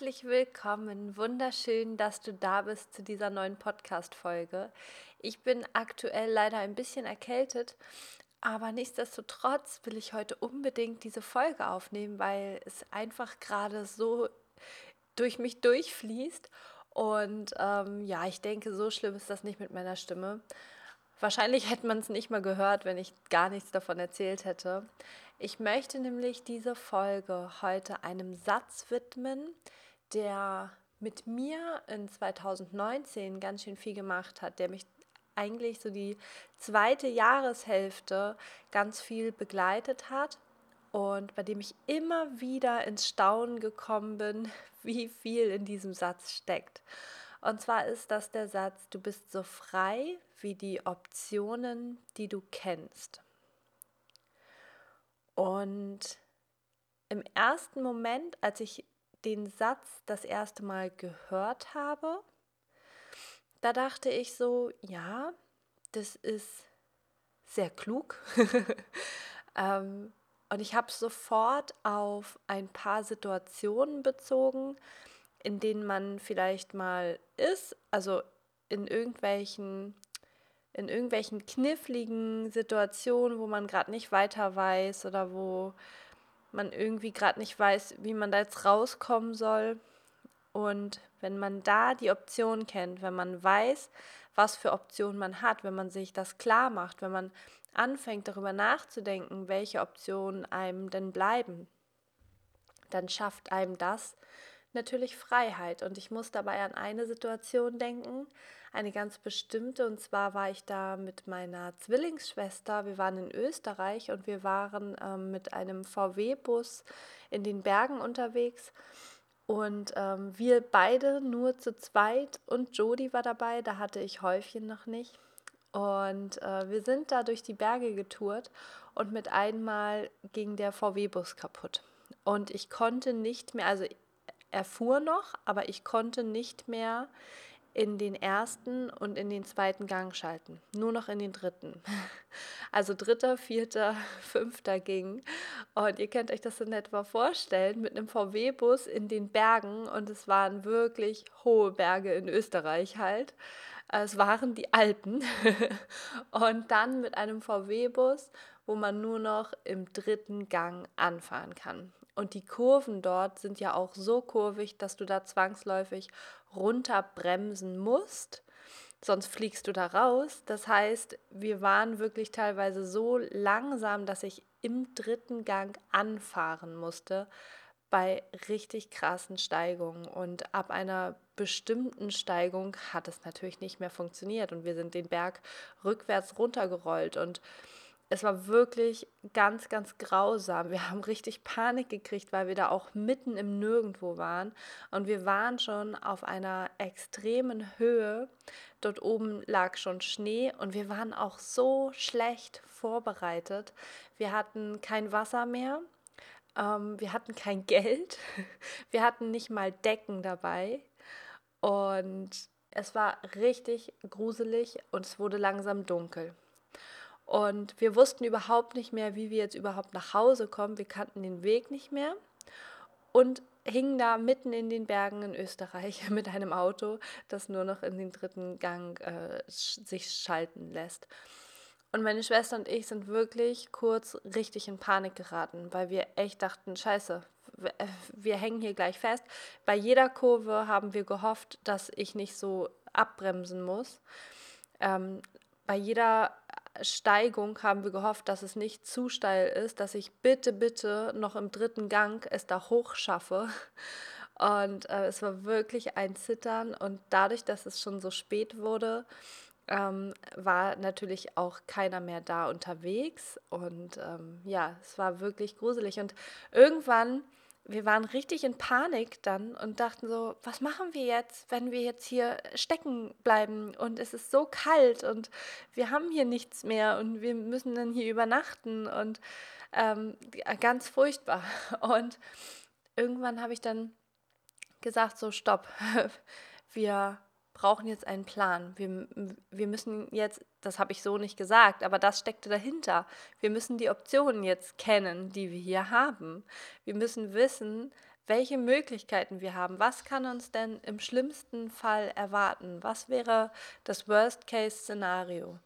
Herzlich willkommen, wunderschön, dass du da bist zu dieser neuen Podcast-Folge. Ich bin aktuell leider ein bisschen erkältet, aber nichtsdestotrotz will ich heute unbedingt diese Folge aufnehmen, weil es einfach gerade so durch mich durchfließt. Und ähm, ja, ich denke, so schlimm ist das nicht mit meiner Stimme. Wahrscheinlich hätte man es nicht mal gehört, wenn ich gar nichts davon erzählt hätte. Ich möchte nämlich diese Folge heute einem Satz widmen, der mit mir in 2019 ganz schön viel gemacht hat, der mich eigentlich so die zweite Jahreshälfte ganz viel begleitet hat und bei dem ich immer wieder ins Staunen gekommen bin, wie viel in diesem Satz steckt. Und zwar ist das der Satz, du bist so frei wie die Optionen, die du kennst. Und im ersten Moment, als ich den Satz das erste Mal gehört habe, da dachte ich so, ja, das ist sehr klug. ähm, und ich habe sofort auf ein paar Situationen bezogen, in denen man vielleicht mal ist, also in irgendwelchen in irgendwelchen kniffligen Situationen, wo man gerade nicht weiter weiß oder wo man irgendwie gerade nicht weiß, wie man da jetzt rauskommen soll. Und wenn man da die Option kennt, wenn man weiß, was für Optionen man hat, wenn man sich das klar macht, wenn man anfängt darüber nachzudenken, welche Optionen einem denn bleiben, dann schafft einem das natürlich Freiheit. Und ich muss dabei an eine Situation denken, eine ganz bestimmte. Und zwar war ich da mit meiner Zwillingsschwester. Wir waren in Österreich und wir waren ähm, mit einem VW-Bus in den Bergen unterwegs. Und ähm, wir beide nur zu zweit und Jodi war dabei, da hatte ich Häufchen noch nicht. Und äh, wir sind da durch die Berge getourt und mit einmal ging der VW-Bus kaputt. Und ich konnte nicht mehr, also er fuhr noch, aber ich konnte nicht mehr in den ersten und in den zweiten Gang schalten. Nur noch in den dritten. Also dritter, vierter, fünfter ging. Und ihr könnt euch das in etwa vorstellen, mit einem VW-Bus in den Bergen. Und es waren wirklich hohe Berge in Österreich halt. Es waren die Alpen. Und dann mit einem VW-Bus, wo man nur noch im dritten Gang anfahren kann. Und die Kurven dort sind ja auch so kurvig, dass du da zwangsläufig runterbremsen musst, sonst fliegst du da raus. Das heißt, wir waren wirklich teilweise so langsam, dass ich im dritten Gang anfahren musste bei richtig krassen Steigungen. Und ab einer bestimmten Steigung hat es natürlich nicht mehr funktioniert und wir sind den Berg rückwärts runtergerollt und es war wirklich ganz, ganz grausam. Wir haben richtig Panik gekriegt, weil wir da auch mitten im Nirgendwo waren. Und wir waren schon auf einer extremen Höhe. Dort oben lag schon Schnee und wir waren auch so schlecht vorbereitet. Wir hatten kein Wasser mehr. Ähm, wir hatten kein Geld. Wir hatten nicht mal Decken dabei. Und es war richtig gruselig und es wurde langsam dunkel. Und wir wussten überhaupt nicht mehr, wie wir jetzt überhaupt nach Hause kommen. Wir kannten den Weg nicht mehr und hingen da mitten in den Bergen in Österreich mit einem Auto, das nur noch in den dritten Gang äh, sich schalten lässt. Und meine Schwester und ich sind wirklich kurz richtig in Panik geraten, weil wir echt dachten, scheiße, äh, wir hängen hier gleich fest. Bei jeder Kurve haben wir gehofft, dass ich nicht so abbremsen muss. Ähm, bei jeder Steigung haben wir gehofft, dass es nicht zu steil ist, dass ich bitte, bitte noch im dritten Gang es da hoch schaffe. Und äh, es war wirklich ein Zittern. Und dadurch, dass es schon so spät wurde, ähm, war natürlich auch keiner mehr da unterwegs. Und ähm, ja, es war wirklich gruselig. Und irgendwann wir waren richtig in Panik dann und dachten so, was machen wir jetzt, wenn wir jetzt hier stecken bleiben und es ist so kalt und wir haben hier nichts mehr und wir müssen dann hier übernachten und ähm, ganz furchtbar. Und irgendwann habe ich dann gesagt, so stopp, wir brauchen jetzt einen Plan. Wir, wir müssen jetzt, das habe ich so nicht gesagt, aber das steckte dahinter. Wir müssen die Optionen jetzt kennen, die wir hier haben. Wir müssen wissen, welche Möglichkeiten wir haben. Was kann uns denn im schlimmsten Fall erwarten? Was wäre das Worst-Case-Szenario?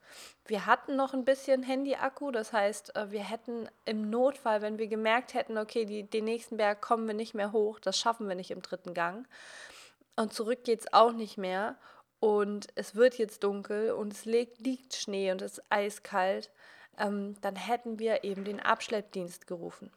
Wir hatten noch ein bisschen Handy-Akku, das heißt, äh, wir hätten im Notfall, wenn wir gemerkt hätten, okay, die, den nächsten Berg kommen wir nicht mehr hoch, das schaffen wir nicht im dritten Gang, und zurück geht es auch nicht mehr. Und es wird jetzt dunkel und es liegt, liegt Schnee und es ist eiskalt. Ähm, dann hätten wir eben den Abschleppdienst gerufen.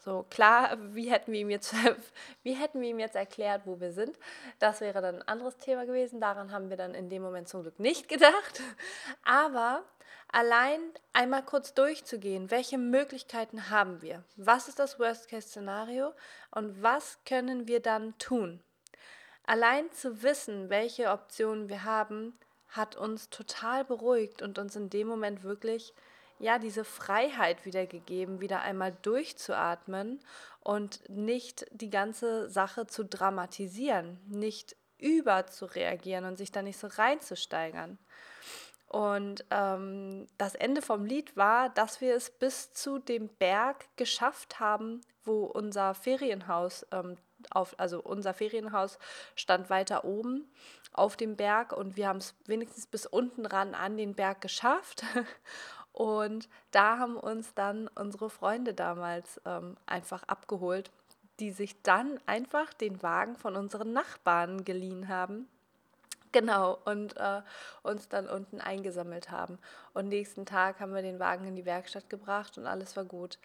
So klar, wie hätten wir ihm jetzt, wie hätten wir ihm jetzt erklärt, wo wir sind? Das wäre dann ein anderes Thema gewesen. Daran haben wir dann in dem Moment zum Glück nicht gedacht. Aber allein einmal kurz durchzugehen, welche Möglichkeiten haben wir? Was ist das Worst-Case-Szenario und was können wir dann tun? Allein zu wissen, welche Optionen wir haben, hat uns total beruhigt und uns in dem Moment wirklich ja diese Freiheit wiedergegeben, wieder einmal durchzuatmen und nicht die ganze Sache zu dramatisieren, nicht über zu reagieren und sich da nicht so reinzusteigern. Und ähm, das Ende vom Lied war, dass wir es bis zu dem Berg geschafft haben, wo unser Ferienhaus ähm, auf, also unser Ferienhaus stand weiter oben auf dem Berg und wir haben es wenigstens bis unten ran an den Berg geschafft. Und da haben uns dann unsere Freunde damals ähm, einfach abgeholt, die sich dann einfach den Wagen von unseren Nachbarn geliehen haben Genau, und äh, uns dann unten eingesammelt haben. Und nächsten Tag haben wir den Wagen in die Werkstatt gebracht und alles war gut.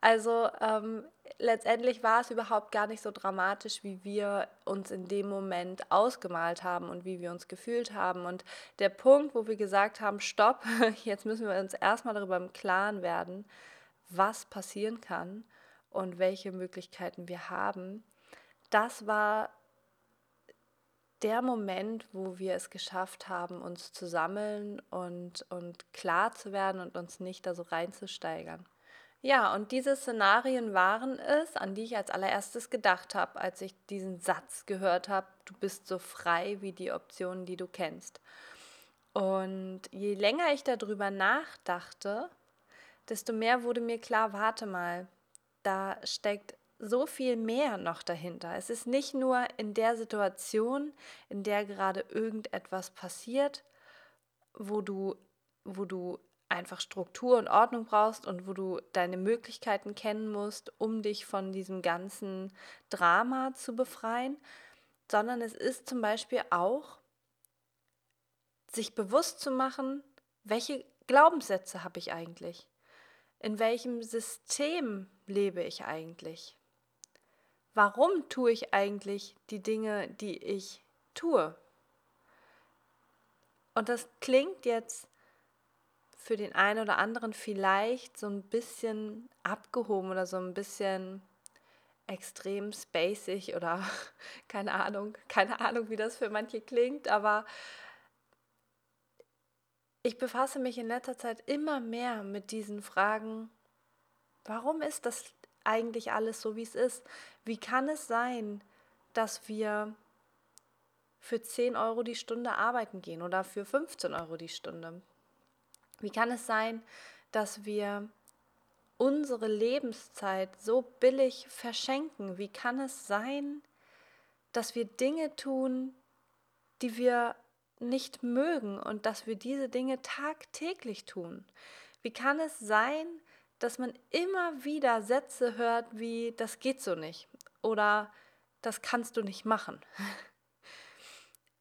Also ähm, letztendlich war es überhaupt gar nicht so dramatisch, wie wir uns in dem Moment ausgemalt haben und wie wir uns gefühlt haben. Und der Punkt, wo wir gesagt haben, stopp, jetzt müssen wir uns erstmal darüber im Klaren werden, was passieren kann und welche Möglichkeiten wir haben, das war der Moment, wo wir es geschafft haben, uns zu sammeln und, und klar zu werden und uns nicht da so reinzusteigern. Ja, und diese Szenarien waren es, an die ich als allererstes gedacht habe, als ich diesen Satz gehört habe, du bist so frei wie die Optionen, die du kennst. Und je länger ich darüber nachdachte, desto mehr wurde mir klar, warte mal, da steckt so viel mehr noch dahinter. Es ist nicht nur in der Situation, in der gerade irgendetwas passiert, wo du, wo du einfach Struktur und Ordnung brauchst und wo du deine Möglichkeiten kennen musst, um dich von diesem ganzen Drama zu befreien, sondern es ist zum Beispiel auch, sich bewusst zu machen, welche Glaubenssätze habe ich eigentlich? In welchem System lebe ich eigentlich? Warum tue ich eigentlich die Dinge, die ich tue? Und das klingt jetzt für den einen oder anderen vielleicht so ein bisschen abgehoben oder so ein bisschen extrem spacig oder keine Ahnung, keine Ahnung, wie das für manche klingt, aber ich befasse mich in letzter Zeit immer mehr mit diesen Fragen, warum ist das eigentlich alles so, wie es ist? Wie kann es sein, dass wir für 10 Euro die Stunde arbeiten gehen oder für 15 Euro die Stunde? Wie kann es sein, dass wir unsere Lebenszeit so billig verschenken? Wie kann es sein, dass wir Dinge tun, die wir nicht mögen und dass wir diese Dinge tagtäglich tun? Wie kann es sein, dass man immer wieder Sätze hört wie, das geht so nicht oder das kannst du nicht machen.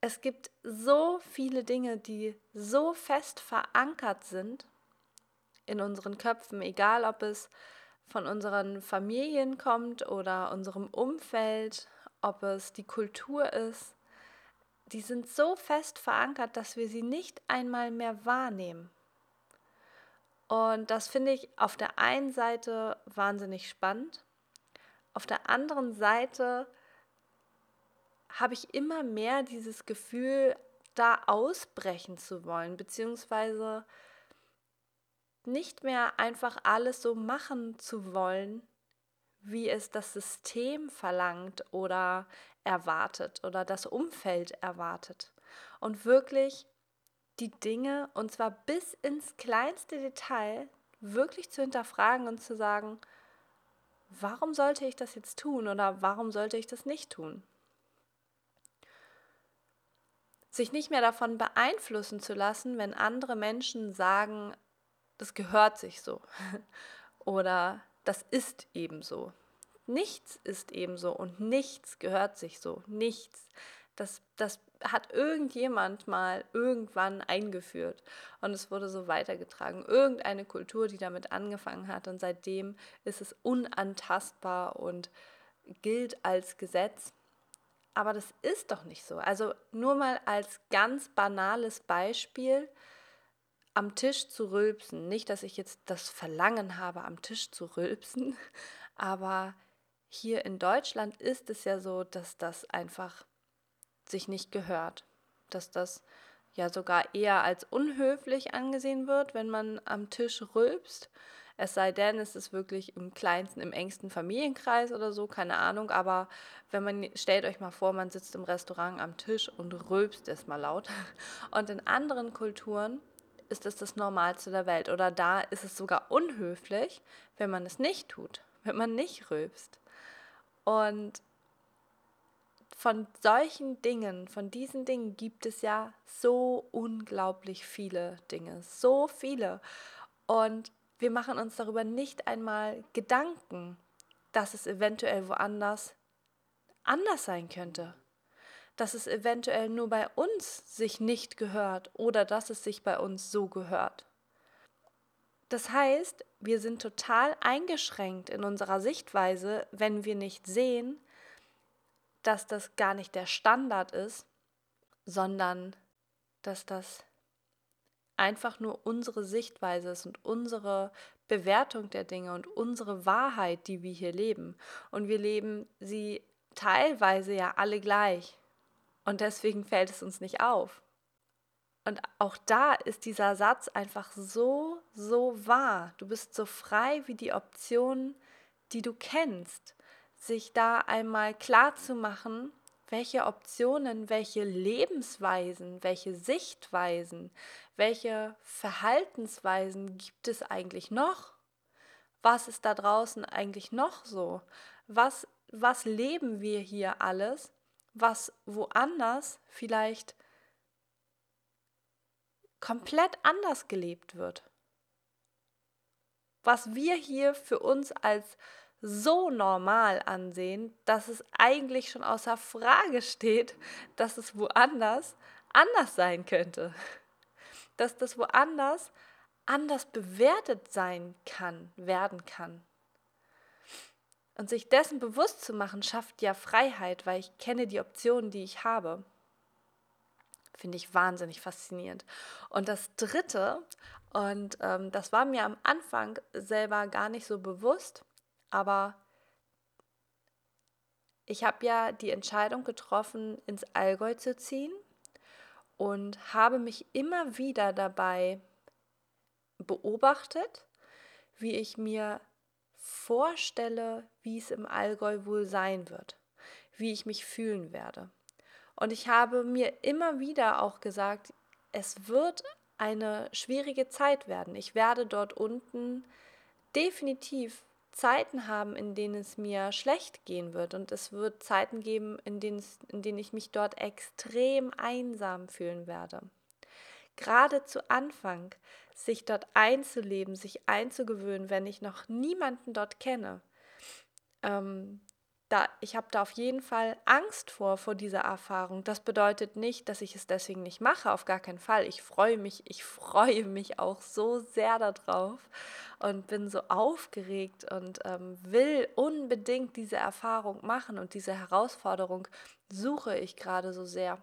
Es gibt so viele Dinge, die so fest verankert sind in unseren Köpfen, egal ob es von unseren Familien kommt oder unserem Umfeld, ob es die Kultur ist, die sind so fest verankert, dass wir sie nicht einmal mehr wahrnehmen. Und das finde ich auf der einen Seite wahnsinnig spannend. auf der anderen Seite habe ich immer mehr dieses Gefühl, da ausbrechen zu wollen, beziehungsweise nicht mehr einfach alles so machen zu wollen, wie es das System verlangt oder erwartet oder das Umfeld erwartet. Und wirklich die Dinge, und zwar bis ins kleinste Detail, wirklich zu hinterfragen und zu sagen, warum sollte ich das jetzt tun oder warum sollte ich das nicht tun? Sich nicht mehr davon beeinflussen zu lassen, wenn andere Menschen sagen, das gehört sich so oder das ist ebenso. Nichts ist ebenso und nichts gehört sich so. Nichts. Das, das hat irgendjemand mal irgendwann eingeführt und es wurde so weitergetragen. Irgendeine Kultur, die damit angefangen hat und seitdem ist es unantastbar und gilt als Gesetz. Aber das ist doch nicht so. Also nur mal als ganz banales Beispiel am Tisch zu rülpsen. Nicht, dass ich jetzt das Verlangen habe, am Tisch zu rülpsen, aber hier in Deutschland ist es ja so, dass das einfach sich nicht gehört. Dass das ja sogar eher als unhöflich angesehen wird, wenn man am Tisch rülpst. Es sei denn, es ist wirklich im kleinsten, im engsten Familienkreis oder so, keine Ahnung. Aber wenn man, stellt euch mal vor, man sitzt im Restaurant am Tisch und rülpst erstmal laut. Und in anderen Kulturen ist es das Normalste der Welt. Oder da ist es sogar unhöflich, wenn man es nicht tut, wenn man nicht rülpst. Und von solchen Dingen, von diesen Dingen gibt es ja so unglaublich viele Dinge, so viele. Und wir machen uns darüber nicht einmal Gedanken, dass es eventuell woanders anders sein könnte. Dass es eventuell nur bei uns sich nicht gehört oder dass es sich bei uns so gehört. Das heißt, wir sind total eingeschränkt in unserer Sichtweise, wenn wir nicht sehen, dass das gar nicht der Standard ist, sondern dass das einfach nur unsere Sichtweise ist und unsere Bewertung der Dinge und unsere Wahrheit, die wir hier leben. Und wir leben sie teilweise ja alle gleich. Und deswegen fällt es uns nicht auf. Und auch da ist dieser Satz einfach so, so wahr. Du bist so frei wie die Optionen, die du kennst sich da einmal klar zu machen, welche Optionen, welche Lebensweisen, welche Sichtweisen, welche Verhaltensweisen gibt es eigentlich noch? Was ist da draußen eigentlich noch so? Was, was leben wir hier alles, was woanders vielleicht komplett anders gelebt wird? Was wir hier für uns als so normal ansehen, dass es eigentlich schon außer Frage steht, dass es woanders anders sein könnte. Dass das woanders anders bewertet sein kann, werden kann. Und sich dessen bewusst zu machen, schafft ja Freiheit, weil ich kenne die Optionen, die ich habe. Finde ich wahnsinnig faszinierend. Und das Dritte, und ähm, das war mir am Anfang selber gar nicht so bewusst, aber ich habe ja die Entscheidung getroffen, ins Allgäu zu ziehen und habe mich immer wieder dabei beobachtet, wie ich mir vorstelle, wie es im Allgäu wohl sein wird, wie ich mich fühlen werde. Und ich habe mir immer wieder auch gesagt, es wird eine schwierige Zeit werden. Ich werde dort unten definitiv Zeiten haben, in denen es mir schlecht gehen wird. Und es wird Zeiten geben, in denen, es, in denen ich mich dort extrem einsam fühlen werde. Gerade zu Anfang, sich dort einzuleben, sich einzugewöhnen, wenn ich noch niemanden dort kenne, ähm, da, ich habe da auf jeden Fall Angst vor, vor dieser Erfahrung. Das bedeutet nicht, dass ich es deswegen nicht mache, auf gar keinen Fall. Ich freue mich, ich freue mich auch so sehr darauf und bin so aufgeregt und ähm, will unbedingt diese Erfahrung machen und diese Herausforderung suche ich gerade so sehr.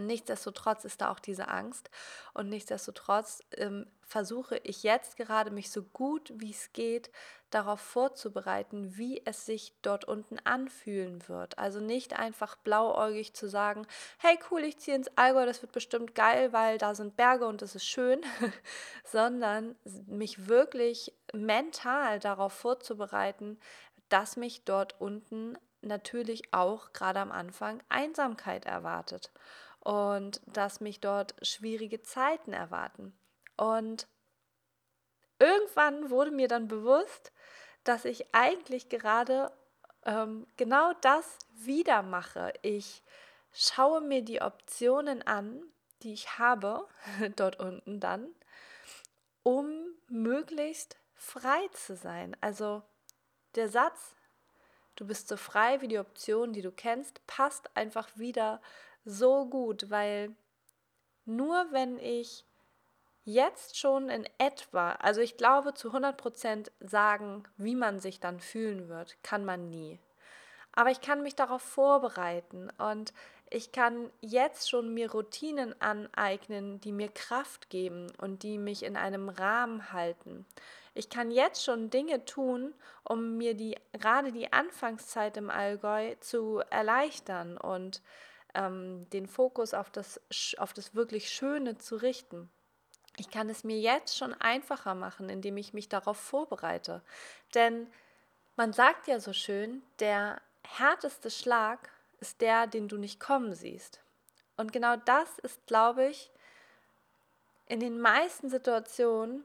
Nichtsdestotrotz ist da auch diese Angst und nichtsdestotrotz ähm, versuche ich jetzt gerade mich so gut wie es geht darauf vorzubereiten, wie es sich dort unten anfühlen wird. Also nicht einfach blauäugig zu sagen, hey cool, ich ziehe ins Allgäu, das wird bestimmt geil, weil da sind Berge und es ist schön, sondern mich wirklich mental darauf vorzubereiten, dass mich dort unten natürlich auch gerade am Anfang Einsamkeit erwartet und dass mich dort schwierige Zeiten erwarten. Und irgendwann wurde mir dann bewusst, dass ich eigentlich gerade ähm, genau das wieder mache. Ich schaue mir die Optionen an, die ich habe, dort unten dann, um möglichst frei zu sein. Also der Satz, du bist so frei wie die Option, die du kennst, passt einfach wieder so gut, weil nur wenn ich jetzt schon in etwa, also ich glaube zu 100% sagen, wie man sich dann fühlen wird, kann man nie. Aber ich kann mich darauf vorbereiten und ich kann jetzt schon mir Routinen aneignen, die mir Kraft geben und die mich in einem Rahmen halten. Ich kann jetzt schon Dinge tun, um mir die gerade die Anfangszeit im Allgäu zu erleichtern und ähm, den Fokus auf das, auf das wirklich Schöne zu richten. Ich kann es mir jetzt schon einfacher machen, indem ich mich darauf vorbereite. Denn man sagt ja so schön, der härteste Schlag ist der, den du nicht kommen siehst. Und genau das ist, glaube ich, in den meisten Situationen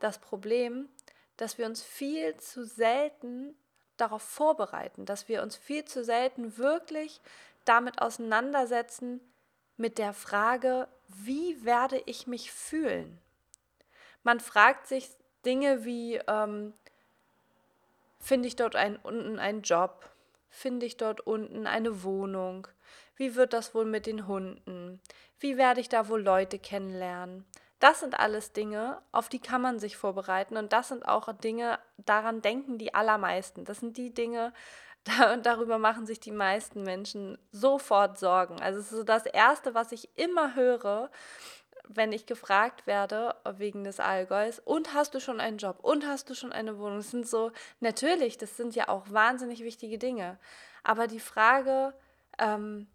das Problem, dass wir uns viel zu selten darauf vorbereiten, dass wir uns viel zu selten wirklich damit auseinandersetzen mit der Frage, wie werde ich mich fühlen? Man fragt sich Dinge wie, ähm, finde ich dort ein, unten einen Job? Finde ich dort unten eine Wohnung? Wie wird das wohl mit den Hunden? Wie werde ich da wohl Leute kennenlernen? Das sind alles Dinge, auf die kann man sich vorbereiten und das sind auch Dinge, daran denken die allermeisten. Das sind die Dinge, da, darüber machen sich die meisten Menschen sofort Sorgen. Also es ist so das Erste, was ich immer höre, wenn ich gefragt werde wegen des Allgäus, und hast du schon einen Job und hast du schon eine Wohnung? Das sind so, natürlich, das sind ja auch wahnsinnig wichtige Dinge. Aber die Frage, ähm,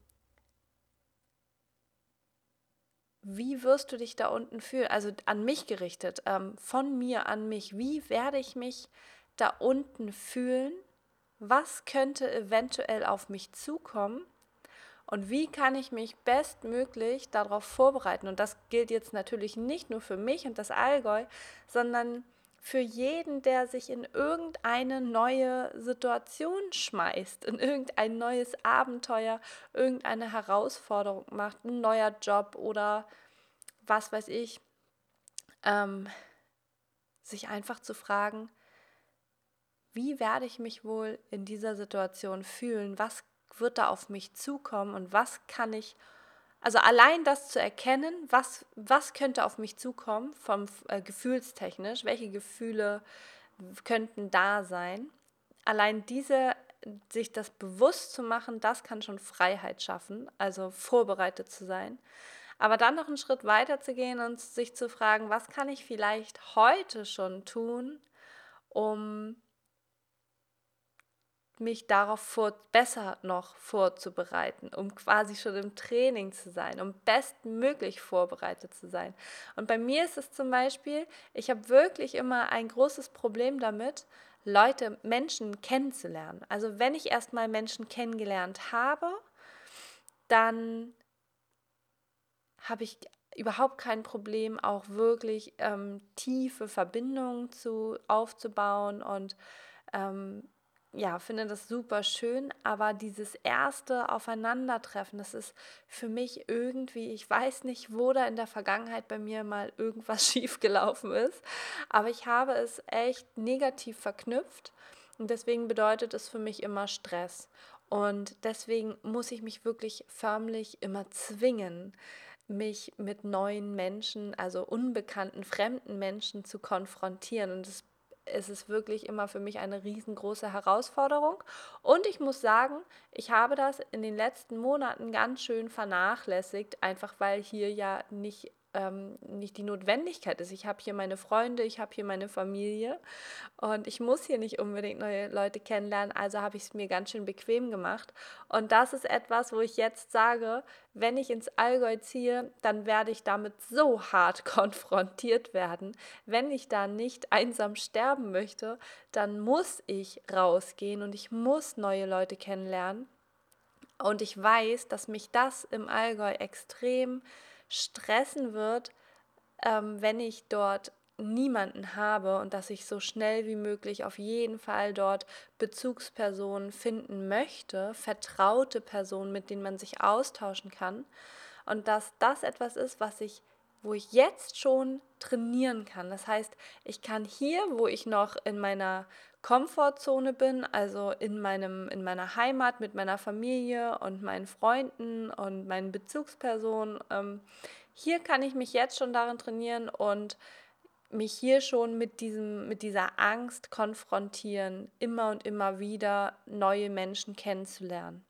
wie wirst du dich da unten fühlen? Also an mich gerichtet, ähm, von mir an mich. Wie werde ich mich da unten fühlen? Was könnte eventuell auf mich zukommen und wie kann ich mich bestmöglich darauf vorbereiten. Und das gilt jetzt natürlich nicht nur für mich und das Allgäu, sondern für jeden, der sich in irgendeine neue Situation schmeißt, in irgendein neues Abenteuer, irgendeine Herausforderung macht, ein neuer Job oder was weiß ich, ähm, sich einfach zu fragen, wie werde ich mich wohl in dieser Situation fühlen? Was wird da auf mich zukommen und was kann ich, also allein das zu erkennen, was, was könnte auf mich zukommen, vom äh, gefühlstechnisch, welche Gefühle könnten da sein, allein diese, sich das bewusst zu machen, das kann schon Freiheit schaffen, also vorbereitet zu sein. Aber dann noch einen Schritt weiter zu gehen und sich zu fragen, was kann ich vielleicht heute schon tun, um mich darauf vor, besser noch vorzubereiten, um quasi schon im Training zu sein, um bestmöglich vorbereitet zu sein. Und bei mir ist es zum Beispiel, ich habe wirklich immer ein großes Problem damit, Leute, Menschen kennenzulernen. Also wenn ich erstmal Menschen kennengelernt habe, dann habe ich überhaupt kein Problem, auch wirklich ähm, tiefe Verbindungen zu, aufzubauen und ähm, ja, finde das super schön, aber dieses erste Aufeinandertreffen, das ist für mich irgendwie, ich weiß nicht, wo da in der Vergangenheit bei mir mal irgendwas schiefgelaufen ist, aber ich habe es echt negativ verknüpft und deswegen bedeutet es für mich immer Stress. Und deswegen muss ich mich wirklich förmlich immer zwingen, mich mit neuen Menschen, also unbekannten, fremden Menschen zu konfrontieren. Und es ist es wirklich immer für mich eine riesengroße Herausforderung. Und ich muss sagen, ich habe das in den letzten Monaten ganz schön vernachlässigt, einfach weil hier ja nicht ähm, nicht die Notwendigkeit ist. Ich habe hier meine Freunde, ich habe hier meine Familie und ich muss hier nicht unbedingt neue Leute kennenlernen, also habe ich es mir ganz schön bequem gemacht. Und das ist etwas, wo ich jetzt sage, wenn ich ins Allgäu ziehe, dann werde ich damit so hart konfrontiert werden. Wenn ich da nicht einsam sterben möchte, dann muss ich rausgehen und ich muss neue Leute kennenlernen. Und ich weiß, dass mich das im Allgäu extrem stressen wird, ähm, wenn ich dort niemanden habe und dass ich so schnell wie möglich auf jeden Fall dort Bezugspersonen finden möchte, vertraute Personen, mit denen man sich austauschen kann und dass das etwas ist, was ich wo ich jetzt schon trainieren kann. Das heißt, ich kann hier, wo ich noch in meiner Komfortzone bin, also in, meinem, in meiner Heimat mit meiner Familie und meinen Freunden und meinen Bezugspersonen. Ähm, hier kann ich mich jetzt schon darin trainieren und mich hier schon mit, diesem, mit dieser Angst konfrontieren, immer und immer wieder neue Menschen kennenzulernen.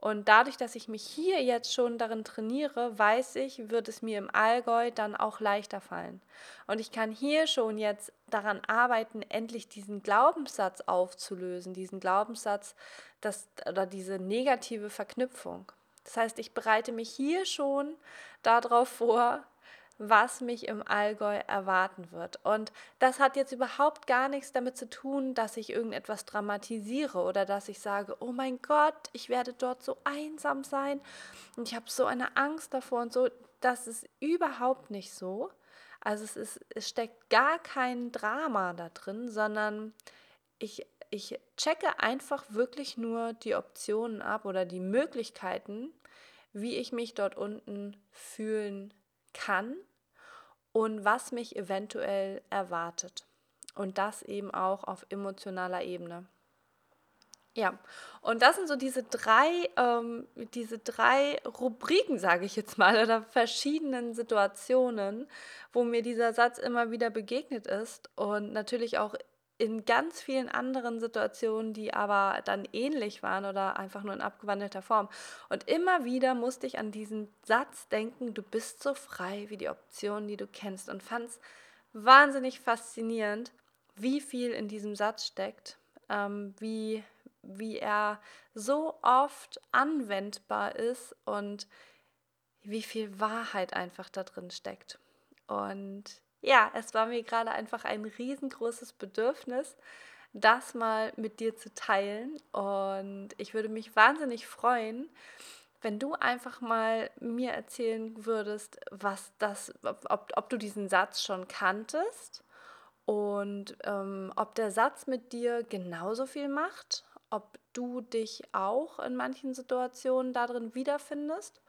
Und dadurch, dass ich mich hier jetzt schon darin trainiere, weiß ich, wird es mir im Allgäu dann auch leichter fallen. Und ich kann hier schon jetzt daran arbeiten, endlich diesen Glaubenssatz aufzulösen, diesen Glaubenssatz dass, oder diese negative Verknüpfung. Das heißt, ich bereite mich hier schon darauf vor, was mich im Allgäu erwarten wird. Und das hat jetzt überhaupt gar nichts damit zu tun, dass ich irgendetwas dramatisiere oder dass ich sage, oh mein Gott, ich werde dort so einsam sein und ich habe so eine Angst davor und so. Das ist überhaupt nicht so. Also es, ist, es steckt gar kein Drama da drin, sondern ich, ich checke einfach wirklich nur die Optionen ab oder die Möglichkeiten, wie ich mich dort unten fühlen kann und was mich eventuell erwartet. Und das eben auch auf emotionaler Ebene. Ja, und das sind so diese drei, ähm, diese drei Rubriken, sage ich jetzt mal, oder verschiedenen Situationen, wo mir dieser Satz immer wieder begegnet ist und natürlich auch in ganz vielen anderen Situationen, die aber dann ähnlich waren oder einfach nur in abgewandelter Form. Und immer wieder musste ich an diesen Satz denken, du bist so frei wie die Optionen, die du kennst. Und fand es wahnsinnig faszinierend, wie viel in diesem Satz steckt, ähm, wie, wie er so oft anwendbar ist und wie viel Wahrheit einfach da drin steckt. Und ja, es war mir gerade einfach ein riesengroßes Bedürfnis, das mal mit dir zu teilen. Und ich würde mich wahnsinnig freuen, wenn du einfach mal mir erzählen würdest, was das, ob, ob du diesen Satz schon kanntest und ähm, ob der Satz mit dir genauso viel macht, ob du dich auch in manchen Situationen darin wiederfindest.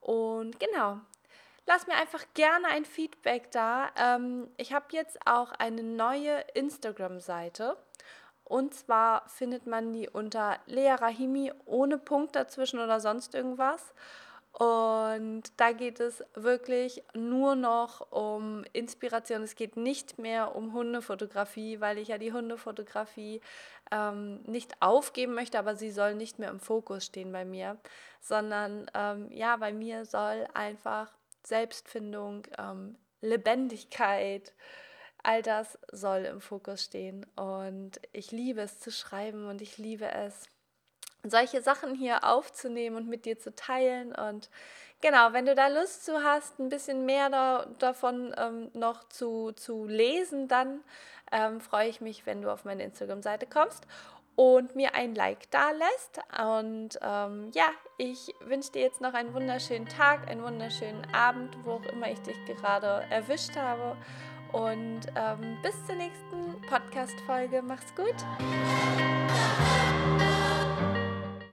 Und genau, Lass mir einfach gerne ein Feedback da. Ähm, ich habe jetzt auch eine neue Instagram-Seite. Und zwar findet man die unter Lea Rahimi ohne Punkt dazwischen oder sonst irgendwas. Und da geht es wirklich nur noch um Inspiration. Es geht nicht mehr um Hundefotografie, weil ich ja die Hundefotografie ähm, nicht aufgeben möchte, aber sie soll nicht mehr im Fokus stehen bei mir, sondern ähm, ja, bei mir soll einfach Selbstfindung, ähm, Lebendigkeit, all das soll im Fokus stehen. Und ich liebe es zu schreiben und ich liebe es, solche Sachen hier aufzunehmen und mit dir zu teilen. Und genau, wenn du da Lust zu hast, ein bisschen mehr da, davon ähm, noch zu, zu lesen, dann ähm, freue ich mich, wenn du auf meine Instagram-Seite kommst und mir ein Like da lässt. Und ähm, ja, ich wünsche dir jetzt noch einen wunderschönen Tag, einen wunderschönen Abend, wo auch immer ich dich gerade erwischt habe. Und ähm, bis zur nächsten Podcast-Folge. Mach's gut.